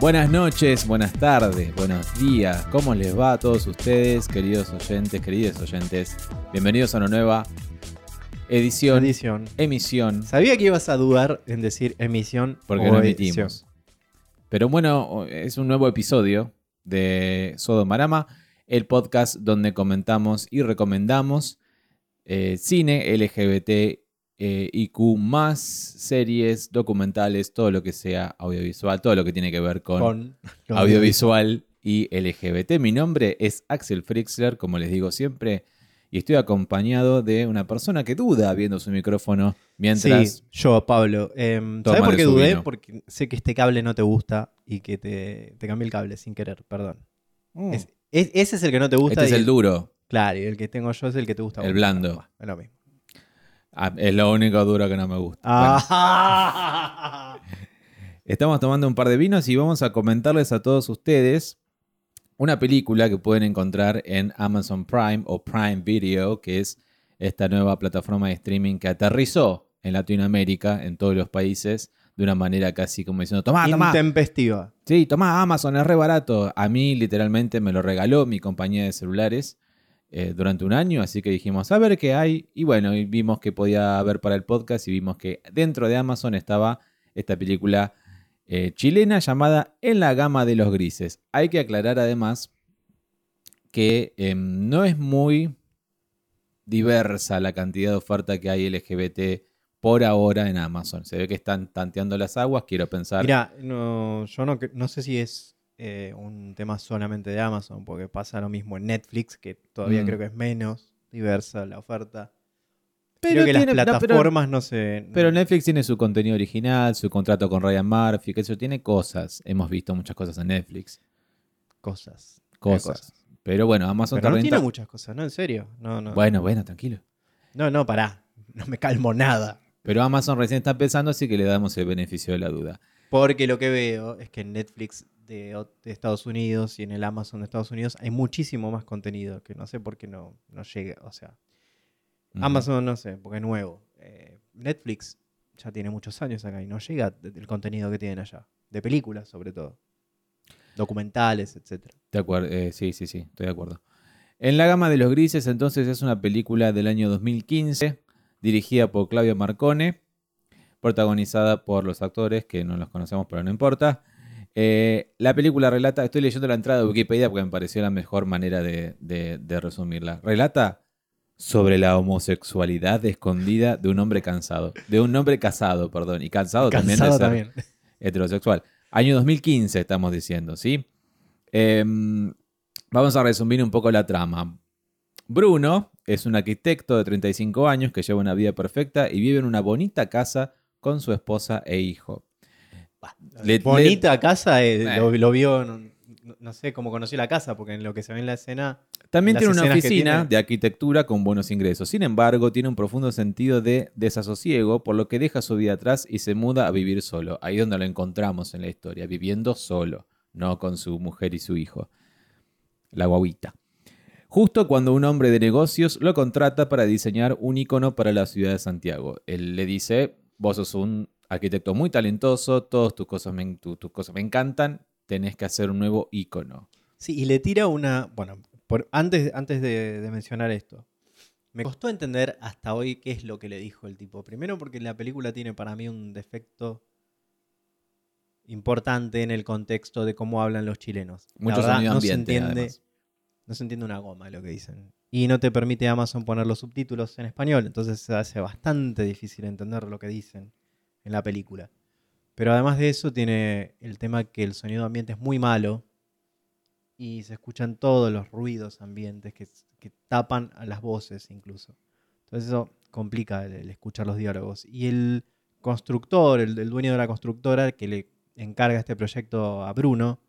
Buenas noches, buenas tardes, buenos días. ¿Cómo les va a todos ustedes, queridos oyentes, queridos oyentes? Bienvenidos a una nueva edición, Edición. emisión, Sabía que ibas a dudar en decir emisión porque o no edición. emitimos. Pero bueno, es un nuevo episodio de Sodomarama, el podcast donde comentamos y recomendamos eh, cine LGBT, eh, IQ, más series, documentales, todo lo que sea audiovisual, todo lo que tiene que ver con, Con audiovisual y LGBT. Mi nombre es Axel Frixler, como les digo siempre, y estoy acompañado de una persona que duda viendo su micrófono mientras... Sí, yo, Pablo. Em, ¿Sabes por qué dudé? vino. Porque sé que este cable no te gusta y que te, te cambié el cable sin querer, perdón. Mm. Es- es- ese es el que no te gusta. este es el duro. Claro, y el que tengo yo es el que te gusta. El vos. blando. Es lo mismo. Ah, es lo único duro que no me gusta. Bueno, Ah. estamos tomando un par de vinos y vamos a comentarles a todos ustedes una película que pueden encontrar en Amazon Prime o Prime Video, que es esta nueva plataforma de streaming que aterrizó en Latinoamérica, en todos los países, de una manera casi como diciendo, tomá, tomá, Intempestiva. Sí, tomá Amazon, es re barato. A mí literalmente me lo regaló mi compañía de celulares eh, durante un año, así que dijimos, a ver qué hay. Y bueno, y vimos que podía haber para el podcast y vimos que dentro de Amazon estaba esta película eh, chilena llamada En la gama de los grises. Hay que aclarar además que em, no es muy diversa la cantidad de oferta que hay LGBT por ahora en Amazon. Se ve que están tanteando las aguas, quiero pensar. Mira, no, yo no, no sé si es eh, un tema solamente de Amazon, porque pasa lo mismo en Netflix, que todavía Mm. creo que es menos diversa la oferta. Pero creo que tiene- las plataformas no se... Pero Netflix tiene su contenido original, su contrato con Ryan Murphy, que eso tiene cosas. Hemos visto muchas cosas en Netflix. cosas. Cosas. Pero bueno, Amazon Pero no tiene muchas cosas, ¿no? En serio. No, no. Bueno, bueno, tranquilo. No, no, pará. No me calmo nada. Pero Amazon recién está empezando, así que le damos el beneficio de la duda. Porque lo que veo es que en Netflix de, Estados Unidos y en el Amazon de Estados Unidos hay muchísimo más contenido que no sé por qué no, no llega. O sea. Amazon no sé, porque es nuevo. Eh, Netflix ya tiene muchos años acá y no llega el contenido que tienen allá. De películas, sobre todo. Documentales, etc. De acuerdo, eh, sí, sí, sí, estoy de acuerdo. En la gama de los grises, entonces, es una película del año 2015, dirigida por Claudio Marcone, protagonizada por los actores que no los conocemos, pero no importa. Eh, la película relata, estoy leyendo la entrada de Wikipedia porque me pareció la mejor manera de, de- de resumirla. Relata sobre la homosexualidad escondida de un hombre cansado, de un hombre casado, perdón, y cansado, también de Cansado ser también. heterosexual. Año 2015 estamos diciendo, ¿sí? Em, vamos a resumir un poco la trama. Bruno es un arquitecto de 35 años que lleva una vida perfecta y vive en una bonita casa con su esposa e hijo. Le- Bonita casa, eh, Eh. Lo, lo vio, no, no sé cómo conoció la casa, porque en lo que se ve en la escena... También tiene una oficina tiene- de arquitectura con buenos ingresos. Sin embargo, tiene un profundo sentido de desasosiego, por lo que deja su vida atrás y se muda a vivir solo. Ahí es donde lo encontramos en la historia, viviendo solo, no con su mujer y su hijo. La guaguita. Justo cuando un hombre de negocios lo contrata para diseñar un icono para la ciudad de Santiago. Él le dice, vos sos un arquitecto muy talentoso, todas tus cosas me, tu- tus cosas me encantan, tenés que hacer un nuevo icono. Sí, y le tira una. Bueno, por, antes, antes de, de mencionar esto, me costó entender hasta hoy qué es lo que le dijo el tipo. Primero, porque la película tiene para mí un defecto importante en el contexto de cómo hablan los chilenos. La Mucho verdad, sonido no se ambiente, entiende, además. no se entiende una goma lo que dicen. Y no te permite Amazon poner los subtítulos en español, entonces se hace bastante difícil entender lo que dicen en la película. Pero además de eso tiene el tema que el sonido ambiente es muy malo y se escuchan todos los ruidos ambientes que, que tapan a las voces incluso. Entonces eso complica el, el escuchar los diálogos. Y el constructor, el, el dueño de la constructora que le encarga este proyecto a Bruno,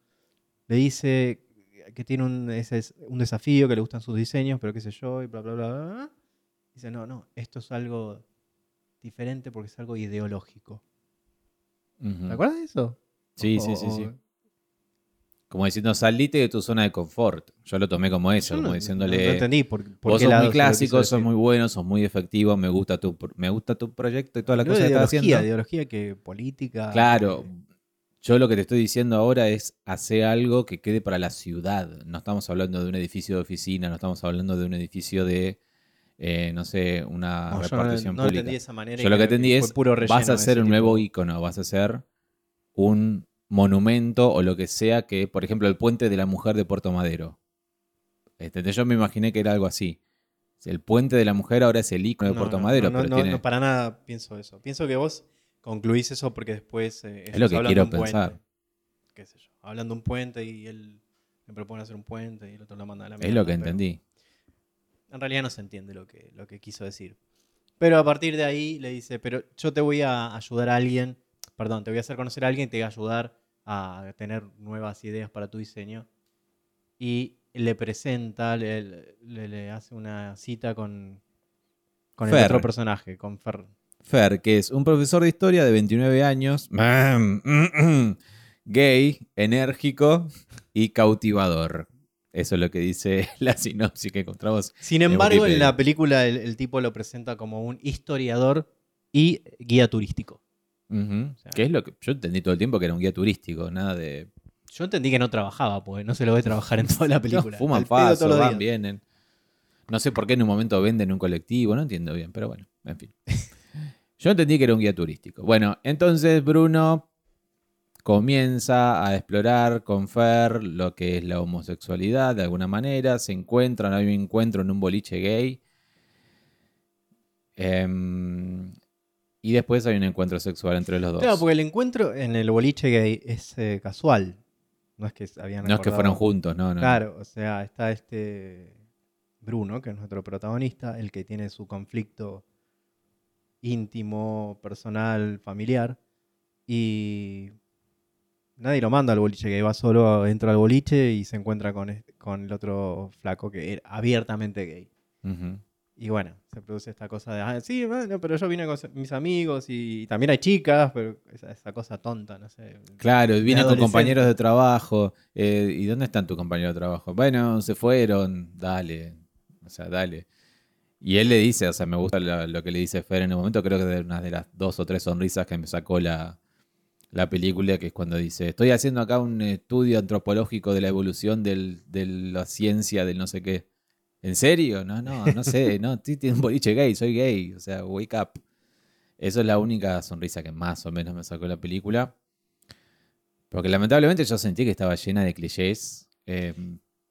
le dice que tiene un, ese es un desafío, que le gustan sus diseños, pero qué sé yo, y bla, bla, bla, bla. Dice, no, no, esto es algo diferente porque es algo ideológico. Ujú. ¿Te acuerdas de eso? Sí, O- sí, sí, sí. o- Como diciendo, salite de tu zona de confort. Yo lo tomé como eso, como diciéndole, No, entendí por, por vos qué sos muy clásico, sos muy bueno, sos muy efectivo, me gusta tu, me gusta tu proyecto y toda la cosa que estás haciendo. ideología que política. Claro, que- Yo lo que te estoy diciendo ahora es hacer algo que quede para la ciudad. No estamos hablando de un edificio de oficina, no estamos hablando de un edificio de, eh, no sé, una No, yo no, repartición no pública. esa manera. Yo lo que entendí es, puro vas a hacer un nuevo icono, vas a hacer un monumento o lo que sea que, por ejemplo, el puente de la mujer de Puerto Madero. ¿Entendés? Yo me imaginé que era algo así. El puente de la mujer ahora es el icono de Puerto Madero, no, no, pero no, tiene... no, para nada pienso eso. Pienso que vos concluís eso porque después. eh, Es lo que quiero un puente, pensar. qué sé yo. Hablando de un puente y él le propone hacer un puente y el otro lo manda a la es mierda. lo que pero entendí. En realidad no se entiende lo que, lo que quiso decir. Pero a partir de ahí le dice: Pero yo te voy a ayudar a alguien. Perdón, te voy a hacer conocer a alguien y te voy a ayudar a tener nuevas ideas para tu diseño. Y le presenta, le, le- le hace una cita con, con el otro personaje, con Fer. Fer, que es un profesor de historia de 29 años, gay, enérgico y cautivador. Eso es lo que dice la sinopsis que encontramos. Sin embargo, en la película el, el tipo lo presenta como un historiador y guía turístico. Sea- que es lo que yo entendí todo el tiempo que era un guía turístico, nada de... Yo entendí que no trabajaba, porque no se lo ve trabajar en toda la película. No, fuman paso, van, vienen. No sé por qué en un momento venden un colectivo, no entiendo bien, pero bueno, en fin. Yo entendí que era un guía turístico. Bueno, entonces Bruno comienza a explorar con Fer lo que es la homosexualidad de alguna manera. Se encuentran, hay un encuentro en un boliche gay. Em, y después hay un encuentro sexual entre los dos. Claro, porque el encuentro en el boliche gay es eh, casual. No es que habían no es que fueron juntos, no, no. Claro, o sea, está este Bruno, que es nuestro protagonista, el que tiene su conflicto íntimo, personal, familiar. Y nadie lo manda al boliche gay, va solo, entra al boliche y se encuentra con, con el otro flaco que era abiertamente gay. Y bueno, se produce esta cosa de, ah, sí, bueno, pero yo vine con mis amigos y, también hay chicas, pero esa, esa cosa tonta, no sé. Claro, vine con compañeros de trabajo. eh, ¿Y dónde están tus compañeros de trabajo? Bueno, se fueron, dale. O sea, dale. Y él le dice, o sea, me gusta lo, lo que le dice Fer en un momento, creo que de una de las dos o tres sonrisas que me sacó la, la película, que es cuando dice, estoy haciendo acá un estudio antropológico de la evolución del- de la ciencia del no sé qué. ¿En serio? No, no, no sé, no, tiene un boliche gay, soy gay, o sea, wake up. Eso es la única sonrisa que más o menos me sacó la película. Porque lamentablemente yo sentí que estaba llena de clichés. eh,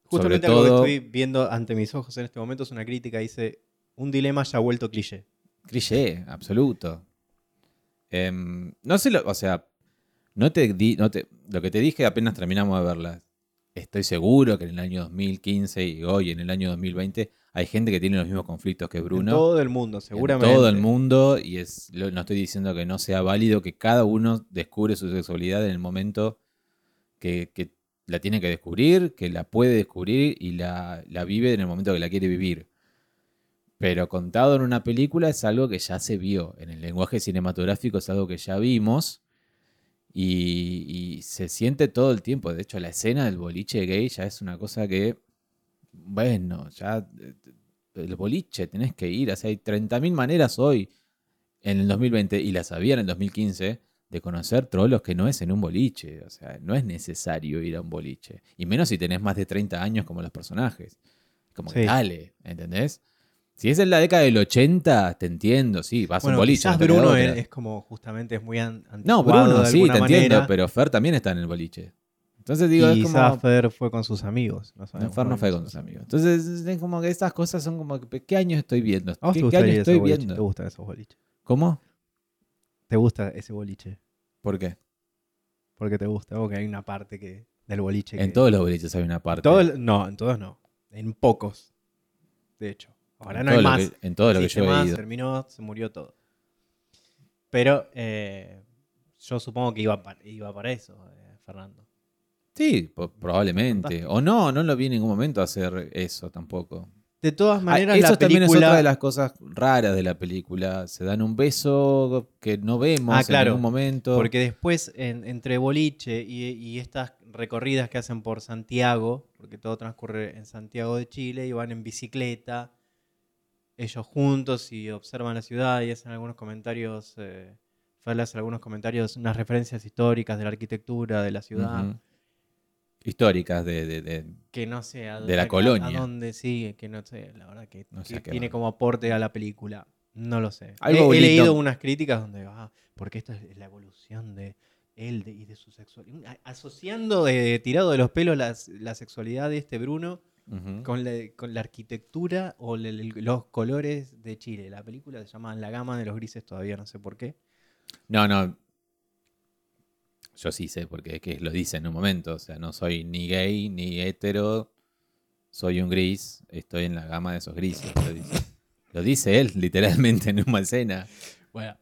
Justamente sobre algo todo, que estoy viendo ante mis ojos en este momento es una crítica, dice, un dilema ya vuelto cliché. cliché, absoluto. Em, no sé, lo, o sea, no te di, no te, lo que te dije apenas terminamos de verla. Estoy seguro que en el año 2015 y hoy en el año 2020 hay gente que tiene los mismos conflictos que Bruno. En todo el mundo, en seguramente. todo el mundo y es lo- no estoy diciendo que no sea válido que cada uno descubre su sexualidad en el momento que, que la tiene que descubrir, que la puede descubrir y la, la vive en el momento que la quiere vivir. Pero contado en una película es algo que ya se vio. En el lenguaje cinematográfico es algo que ya vimos. Y, y se siente todo el tiempo. De hecho, la escena del boliche gay ya es una cosa que. Bueno, ya. eh, El boliche, tenés que ir. O sea, hay 30.000 maneras hoy, en el 2020, y las había en el 2015, de conocer trolos que no es en un boliche. O sea, no es necesario ir a un boliche. Y menos si tenés más de 30 años como los personajes. Como que Sí. dale, ¿entendés? Si es en la década del 80, te entiendo, sí, vas a Bueno, un boliche. quizás no Bruno es, es como justamente es muy an- No, Bruno, sí, te entiendo, pero Fer también está en el boliche. Entonces digo, y es como. Fer fue con sus amigos. No sabemos Fer no fue con sus amigos. Entonces es como que estas cosas son como que, ¿qué año estoy viendo? ¿A ¿Qué, te qué año estoy boliche? viendo? ¿Te gustan esos boliches? ¿Cómo? ¿Te gusta ese boliche? ¿Por qué? Porque te gusta, o que hay una parte que del boliche que... En todos los boliches hay una parte. Todo no, en todos no. En pocos. De hecho. Ahora en no hay más. que- en todo lo que yo he ido. terminó, se murió todo. Pero eh, yo supongo que iba, pa- iba para eso, eh, Fernando. Sí, probablemente. O no, no lo vi en ningún momento hacer eso tampoco. De todas Ah, maneras, eso la también es película... otra de las cosas raras de la película. Se dan un beso que no vemos Ah, claro, en ningún momento. Porque después, en- entre boliche y, y estas recorridas que hacen por Santiago, porque todo transcurre en Santiago de Chile, y van en bicicleta, ellos juntos y observan la ciudad y hacen algunos comentarios eh, hace algunos comentarios, unas referencias históricas de la arquitectura, de la ciudad. Históricas de, de- de- Que no sé De la a- colonia. A dónde sigue, que no sé, la verdad que, No sé que a qué tiene va. como aporte a la película. No lo sé. Algo he, leído unas críticas donde, ah, porque esto es la evolución de él de- y de su sexualidad. Asociando, de, tirado de los pelos, la sexualidad de este Bruno Con la, con la arquitectura o le- le- los colores de Chile. La película se llama La gama de los grises todavía, no sé por qué. No, no. Yo sí sé, porque es que lo dice en un momento. O sea, no soy ni gay ni hetero. Soy un gris. Estoy en la gama de esos grises. Lo dice, Lo dice él, literalmente, en una escena. Bueno.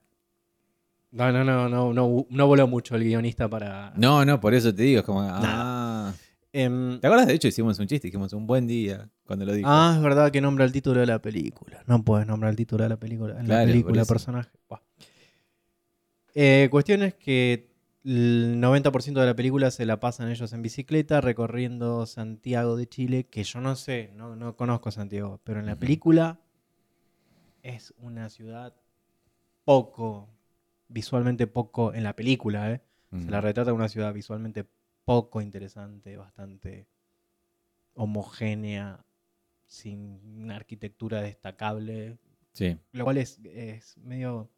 No, no, no, no, no, no voló mucho el guionista para... No, no, por eso te digo. Es como. Ah. Em, ¿Te acuerdas? De hecho, hicimos un chiste. Dijimos un buen día cuando lo dijo. Ah, es verdad que nombra el título de la película. No puedes nombrar el título de la película. En la Claro, película, personaje. Eh, cuestión es que el 90% de la película se la pasan ellos en bicicleta recorriendo Santiago de Chile, que yo no sé, no, no conozco Santiago, pero en la película es una ciudad poco, visualmente poco, en la película, ¿eh? Mm. Se la retrata como una ciudad visualmente poco interesante, bastante homogénea, sin una arquitectura destacable, Sí. lo cual es, es medio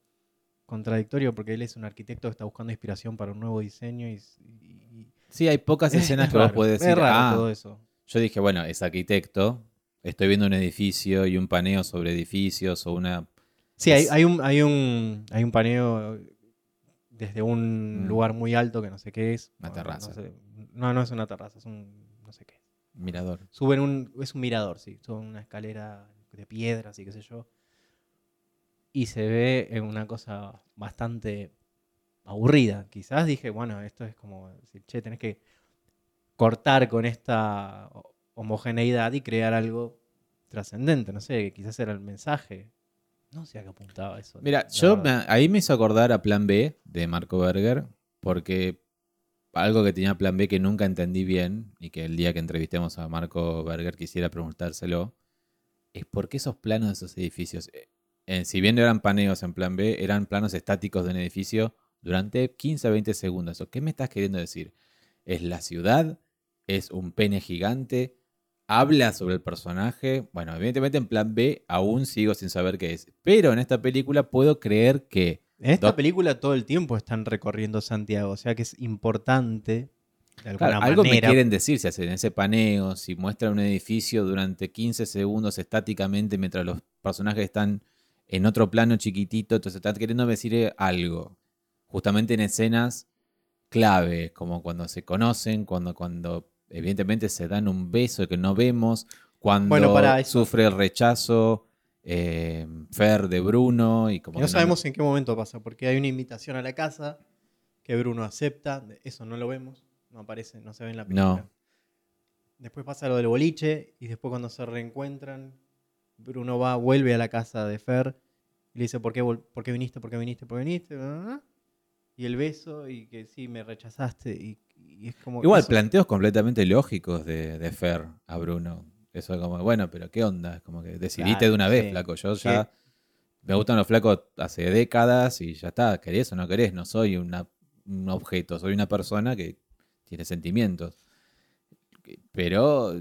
contradictorio porque él es un arquitecto que está buscando inspiración para un nuevo diseño y... Sí, hay pocas es escenas que vos raro, podés Es decir. raro ah, todo eso. Yo dije, bueno, es arquitecto. Estoy viendo un edificio y un paneo sobre edificios o una. Sí, hay, hay un, hay, un, hay un paneo desde un Mm. lugar muy alto que no sé qué es. Una terraza. No, sé. no, no es una terraza, es un... no sé qué. Mirador. Suben un. Es un mirador, sí. Suben una escalera de piedras y qué sé yo. Y se ve en una cosa bastante aburrida. Quizás dije, bueno, esto es como decir, che, tenés que cortar con esta ho- homogeneidad y crear algo trascendente. No sé, quizás era el mensaje. No sé a qué apuntaba eso. Mira, yo me- ahí me hizo acordar a Plan B de Marco Berger, porque algo que tenía Plan B que nunca entendí bien y que el día que entrevistemos a Marco Berger quisiera preguntárselo, es por qué esos planos de esos edificios, eh, eh, si bien eran paneos en Plan B, eran planos estáticos de un edificio durante 15 a 20 segundos. ¿O ¿Qué me estás queriendo decir? ¿Es la ciudad? ¿Es un pene gigante? ¿Habla sobre el personaje? Bueno, evidentemente en Plan B aún sigo sin saber qué es. Pero en esta película puedo creer que En esta Doc- película todo el tiempo están recorriendo Santiago. O sea que es importante. De alguna Claro, algo me quieren decir si hacen ese paneo, si muestran un edificio durante 15 segundos estáticamente mientras los personajes están en otro plano chiquitito, entonces están queriendo decir eh, algo. Justamente en escenas clave, como cuando se conocen, cuando, cuando evidentemente se dan un beso que no vemos, cuando Bueno, para eso. sufre el rechazo eh, Fer de Bruno y como Y no sabemos en qué momento pasa, porque hay una invitación a la casa que Bruno acepta. Eso no lo vemos, no aparece, no se ve en la película. No. Después pasa lo del boliche y después cuando se reencuentran, Bruno va, vuelve a la casa de Fer y le dice, ¿por qué, por qué viniste? ¿Por qué viniste? ¿Por qué viniste? Ah, Y el beso y que sí, me rechazaste. Y, y es como... Igual, eso. planteos completamente lógicos de, de Fer a Bruno. Eso es como, bueno, pero ¿qué onda? Es como que decidiste Claro, de una vez, sí. flaco. Yo ya me gustan los flacos hace décadas y ya está. ¿Querés o no querés? No soy una- un objeto, soy una persona que tiene sentimientos. Pero,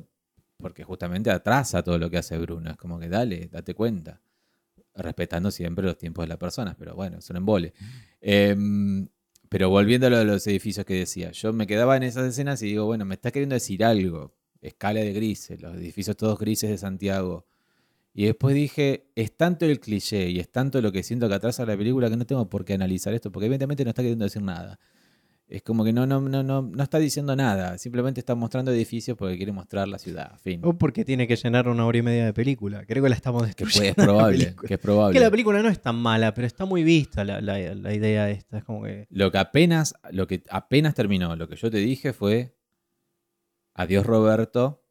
porque justamente atrasa todo lo que hace Bruno. Es como que dale, date cuenta. Respetando siempre los tiempos de las personas, pero bueno, es un embole. Em, pero volviendo a lo de los edificios que decía, yo me quedaba en esas escenas y digo, bueno, me está queriendo decir algo. Escala de grises, los edificios todos grises de Santiago. Y después dije, es tanto el cliché y es tanto lo que siento que atrasa la película que no tengo por qué analizar esto, porque evidentemente no está queriendo decir nada. Es como que no, no, no, no, no está diciendo nada, simplemente está mostrando edificios porque quiere mostrar la ciudad. Fin. O porque tiene que llenar una hora y media de película. Creo que la estamos Que destruyendo. puede- es probable, que es probable. Que la película no es tan mala, pero está muy vista la, la- la idea esta. Es como que. Lo que apenas, lo que apenas terminó, lo que yo te dije fue Adiós Roberto,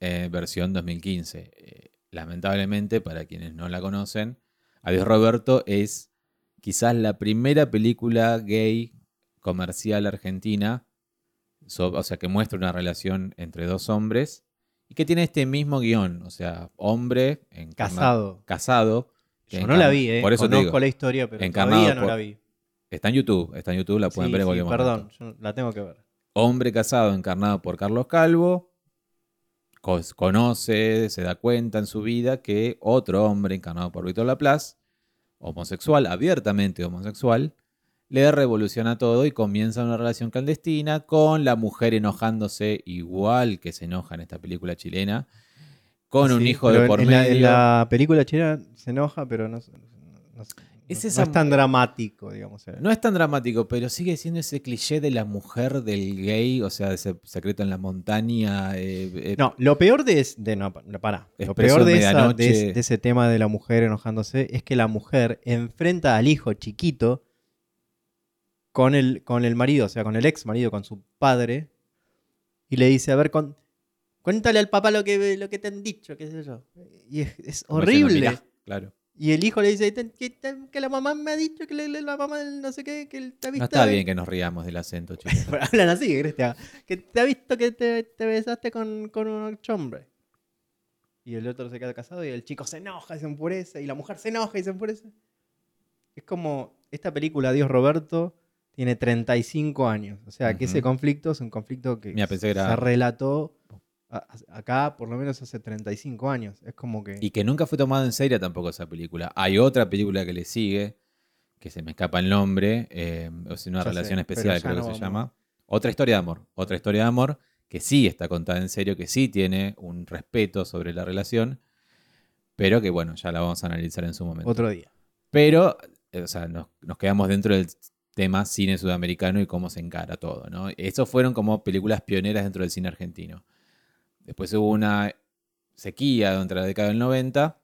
eh, versión 2015. Eh, lamentablemente, para quienes no la conocen, Adiós Roberto es quizás la primera película gay comercial argentina, so- o sea, que muestra una relación entre dos hombres y que tiene este mismo guion, o sea, hombre Casado. casado. Yo no la vi, ¿eh? Por eso Conozco digo, la historia, pero todavía no por- la vi. Está en YouTube, está en YouTube, la pueden Sí, ver en sí, perdón, yo la tengo que ver. Hombre casado encarnado por Carlos Calvo. Conoce, se da cuenta en su vida que otro hombre encarnado por Víctor Laplace, homosexual, abiertamente homosexual, le revoluciona todo y comienza una relación clandestina con la mujer enojándose igual que se enoja en esta película chilena, con un hijo de por en medio. La, en la película chilena se enoja, pero no, Es no es tan dramático, digamos. eh. No es tan dramático, pero sigue siendo ese cliché de la mujer del gay, o sea, ese secreto en la montaña. eh, eh, No, lo peor de, es- de no, pa- no, pará. Lo peor de, de esa- de ese tema de la mujer enojándose es que la mujer enfrenta al hijo chiquito con el, con el marido, o sea, con el ex marido, con su padre, y le dice, a ver, con- cuéntale al papá lo que, lo que te han dicho, qué sé yo. Y es, es horrible. "Mirá", claro. Y el hijo le dice "Te- que, que la mamá me ha dicho que le- la mamá no sé qué, que te ha visto. No está ahí". bien que nos riamos del acento. Pero hablan así, ¿qué querés que te ha visto que te, te besaste con, con un hombre. Y el otro se queda casado y el chico se enoja y se enfurece. Y la mujer se enoja y se enfurece. Es como esta película, Dios Roberto, tiene 35 años. O sea, que ese conflicto es un conflicto que Mira, pensé que era- se relató a- a- acá por lo menos hace 35 años. Es como que... Y que nunca fue tomado en serio tampoco esa película. Hay otra película que le sigue, que se me escapa el nombre, eh, o sea, una Ya relación especial creo no que se llama. Otra historia de amor. Otra historia de amor que sí está contada en serio, que sí tiene un respeto sobre la relación, pero que bueno, ya la vamos a analizar en su momento. Otro día. Pero, eh, o sea, nos, nos quedamos dentro del tema cine sudamericano y cómo se encara todo, ¿no? Esos fueron como películas pioneras dentro del cine argentino. Después hubo una sequía durante la década del 90.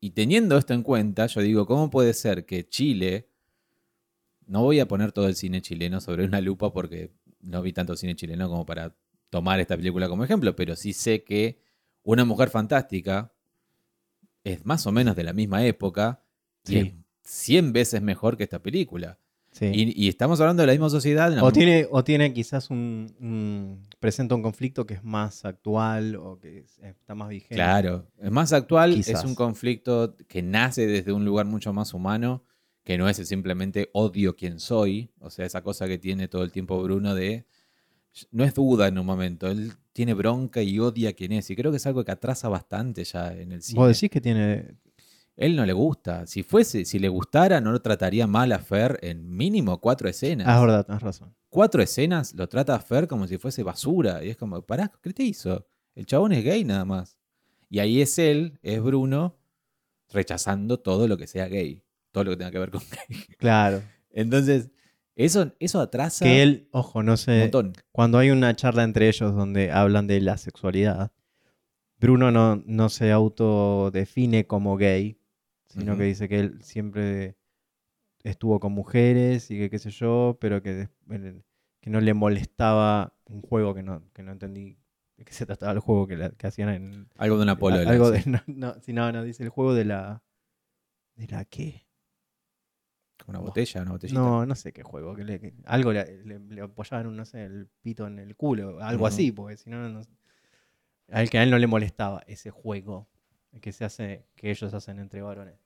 Y teniendo esto en cuenta, yo digo, ¿cómo puede ser que Chile... No voy a poner todo el cine chileno sobre una lupa porque no vi tanto cine chileno como para tomar esta película como ejemplo, pero sí sé que Una Mujer Fantástica es más o menos de la misma época y Sí. es 100 veces mejor que esta película. Sí. Y, y estamos hablando de la misma sociedad. O tiene, o tiene quizás un, un- presenta un conflicto que es más actual o que es- está más vigente. Claro, es más actual, Quizás. es un conflicto que nace desde un lugar mucho más humano, que no es simplemente odio quien soy, o sea, esa cosa que tiene todo el tiempo Bruno de... No es duda en un momento, él tiene bronca y odia a quien es, y creo que es algo que atrasa bastante ya en el cine. Vos decís que tiene. Él no le gusta, si fuese, si le gustara, no lo trataría mal a Fer en mínimo cuatro escenas. Ah, es verdad, tenés razón. cuatro escenas lo trata a Fer como si fuese basura. Y es como, pará, ¿qué te hizo? El chabón es gay nada más. Y ahí es él, es Bruno, rechazando todo lo que sea gay. Todo lo que tenga que ver con gay. Claro. Entonces, eso, eso atrasa Que él, ojo, no un sé. montón. Cuando hay una charla entre ellos donde hablan de la sexualidad, Bruno no, no se autodefine como gay, sino que dice que él siempre estuvo con mujeres y que qué sé yo, pero que, que no le molestaba un juego que no, que no entendí de qué se trataba el juego que, la- que hacían en... Algo de una polola. algo de... No, no, sí, no, no, dice el juego de la... ¿De la qué? Una botella, una botellita. No, no sé qué juego. Que le- que algo le, le- le apoyaban, no sé, el pito en el culo. Algo así, porque si no, no. A él que a él no le molestaba ese juego que se hace, que ellos hacen entre varones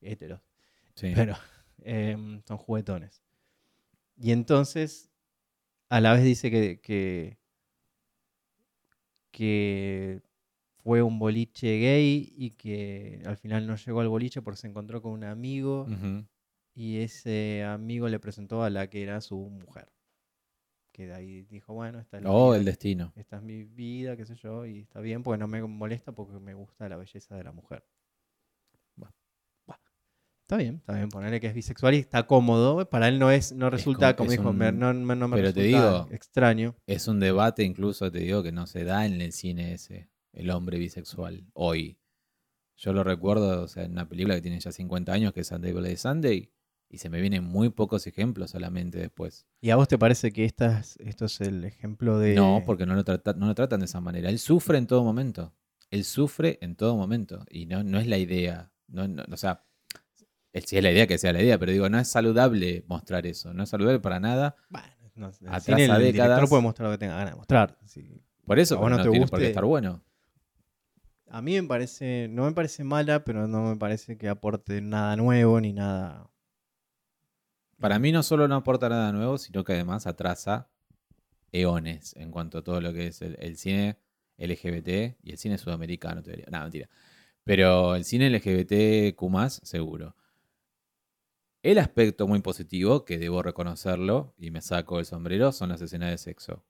héteros. Sí. Pero em, son juguetones. Y entonces, a la vez dice que, que, que fue un boliche gay y que al final no llegó al boliche porque se encontró con un amigo y ese amigo le presentó a la que era su mujer. Que de ahí dijo, bueno, esta es, la Oh, vida, el destino. esta es mi vida, qué sé yo, y está bien porque no me molesta porque me gusta la belleza de la mujer. Está bien, está bien, ponerle que es bisexual y está cómodo. Para él no es, no resulta, como- dijo, un- no, me pero te resulta digo- extraño. Es un debate incluso, te digo, que no se da en el cine ese, el hombre bisexual, hoy. Yo lo recuerdo, o sea, en una película que tiene ya 50 años, que es Sunday Bloody Sunday, y se me vienen muy pocos ejemplos solamente después. ¿Y a vos te parece que esto es el ejemplo de... No, porque no lo, trata- no lo tratan de esa manera. Él sufre en todo momento. Él sufre en todo momento. Y no, no es la idea. No, no- o sea, sí es la idea que sea la idea, pero digo, no es saludable mostrar eso. No es saludable para nada. Bueno, no, el cine, el director décadas. puede mostrar lo que tenga ganas de mostrar. Por eso pero no te tiene por qué estar bueno. A mí me parece, no me parece mala, pero no me parece que aporte nada nuevo ni nada Para mí no solo no aporta nada nuevo, sino que además atrasa eones en cuanto a todo lo que es el, el cine LGBT y el cine sudamericano, te diría. No, mentira. Pero el cine LGBT Q seguro. El aspecto muy positivo, que debo reconocerlo, y me saco el sombrero, son las escenas de sexo.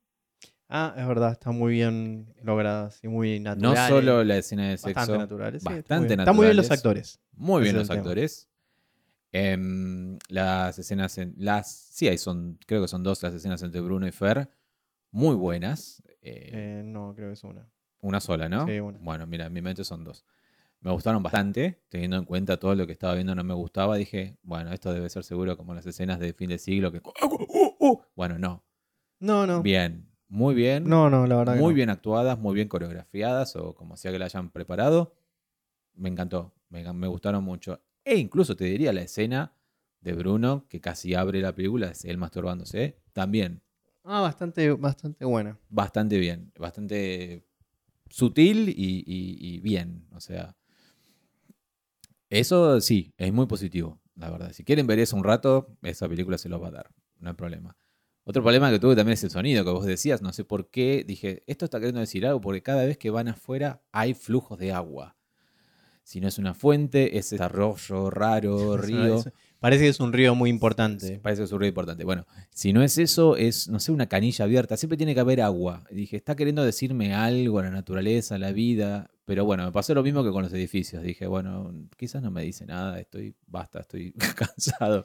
Ah, es verdad, está muy bien logradas y muy No naturales. solo la escena de sexo. Bastante naturales. sí, está bastante bien. Están muy bien los naturales. actores. Muy bien los actores. Em, las escenas, en, las sí, hay son, creo que son dos las escenas entre Bruno y Fer, muy buenas. Eh, Eh, no, creo que es una. una sola, ¿no? sí, una. Bueno, mira, en mi mente son dos. Me gustaron bastante, teniendo en cuenta todo lo que estaba viendo no me gustaba. Dije, bueno, esto debe ser seguro como las escenas de fin de siglo que... Bueno, no. No, no. Bien, muy bien. No, no, la verdad. que muy no. bien actuadas, muy bien coreografiadas o como sea que la hayan preparado. Me encantó, me, me gustaron mucho. E incluso te diría la escena de Bruno, que casi abre la película, es él masturbándose, también Ah, bastante, bastante buena. bastante bien, bastante sutil y, y- y bien. O sea, eso sí, es muy positivo, la verdad. Si quieren ver eso un rato, esa película se los va a dar, no hay problema. Otro problema que tuve también es el sonido que vos decías, no sé por qué. Dije, esto está queriendo decir algo porque cada vez que van afuera hay flujos de agua. Si no es una fuente, es ese arroyo raro, río. parece que es un río muy importante. Parece que es un ruido importante. Bueno, si no es eso, es, no sé, una canilla abierta. Siempre tiene que haber agua. Y dije, está queriendo decirme algo, la naturaleza, la vida. Pero bueno, me pasó lo mismo que con los edificios. Dije, bueno, quizás no me dice nada, estoy, basta, estoy cansado.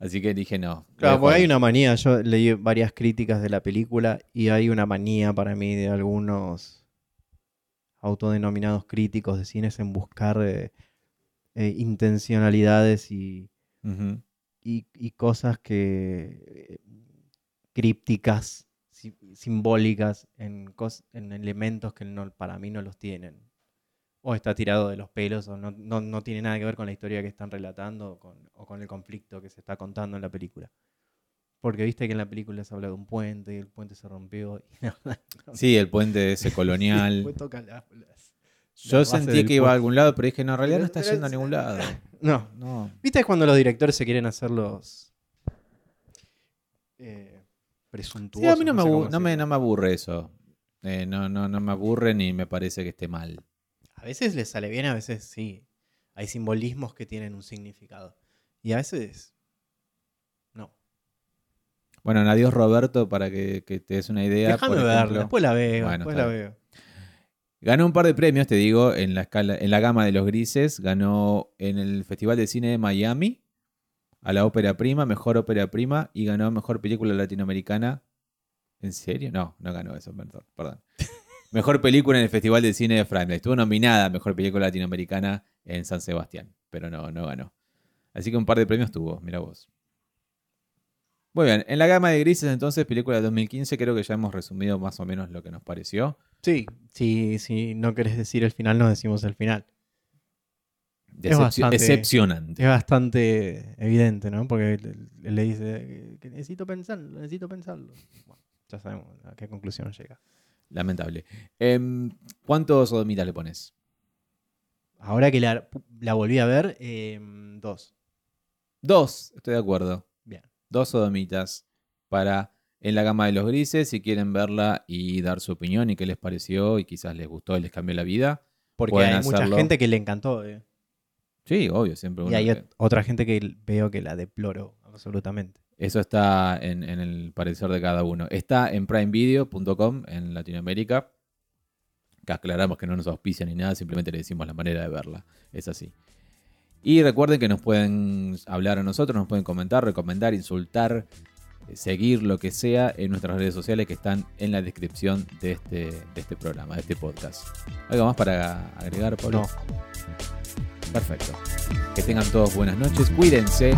Así que dije, no. Claro, porque hay una manía, yo leí varias críticas de la película y hay una manía para mí de algunos autodenominados críticos de cines en buscar eh, eh, intencionalidades y, y- y cosas que eh, crípticas, si- simbólicas en, cos- en elementos que no- para mí no los tienen. O está tirado de los pelos o no, no- no tiene nada que ver con la historia que están relatando o con, o con el conflicto que se está contando en la película. Porque viste que en la película se habla de un puente y el puente se rompió. Y no Sí, el puente ese colonial. toca la- las- Yo sentí que iba a algún lado, pero dije, no, en realidad no está yendo a ningún lado. No, No. ¿Viste cuando los directores se quieren hacer los eh, presuntuosos? Sí, a mí no me, sé abu- cómo no me, decirlo? no me aburre eso. Eh, no, no, no me aburre ni me parece que esté mal. A veces les sale bien, a veces sí. Hay simbolismos que tienen un significado. Y a veces. Bueno, adiós Roberto, para que, que te des una idea. Déjame verla, después la veo, Bueno, después la veo. Ganó un par de premios, te digo, en la escala, en la gama de los grises. Ganó en el Festival de Cine de Miami a la ópera prima, mejor ópera prima, y ganó mejor película latinoamericana. ¿En serio? No, no ganó eso, perdón. perdón. Mejor película en el Festival de Cine de Francia. Estuvo nominada a mejor película latinoamericana en San Sebastián, pero no, no ganó. Así que un par de premios tuvo, mira vos. Muy bien, en la gama de grises entonces, película de 2015, creo que ya hemos resumido más o menos lo que nos pareció. Sí, sí, si no querés decir el final, no decimos el final. Decepcio- bastante- Decepcionante. Es bastante evidente, ¿no? Porque le, le dice que necesito pensarlo, necesito pensarlo. Bueno, ya sabemos a qué conclusión llega. Lamentable. Em, ¿Cuántos sodomitas le pones? Ahora que la, la volví a ver, em, dos. Dos, estoy de acuerdo. Dos sodomitas para en la gama de los grises, si quieren verla y dar su opinión y qué les pareció y quizás les gustó y les cambió la vida. Porque hay mucha gente que le encantó. eh. Sí, obvio, siempre Y hay que- otra gente que veo que la deploró absolutamente. Eso está en, en el parecer de cada uno. Está en primevideo.com en Latinoamérica. Que aclaramos que no nos auspicia ni nada, simplemente le decimos la manera de verla. Es así. Y recuerden que nos pueden hablar a nosotros, nos pueden comentar, recomendar, insultar, eh, seguir lo que sea en nuestras redes sociales que están en la descripción de este, de este programa, de este podcast. ¿Algo más para agregar, Pablo? No. Perfecto. Que tengan todos buenas noches, cuídense.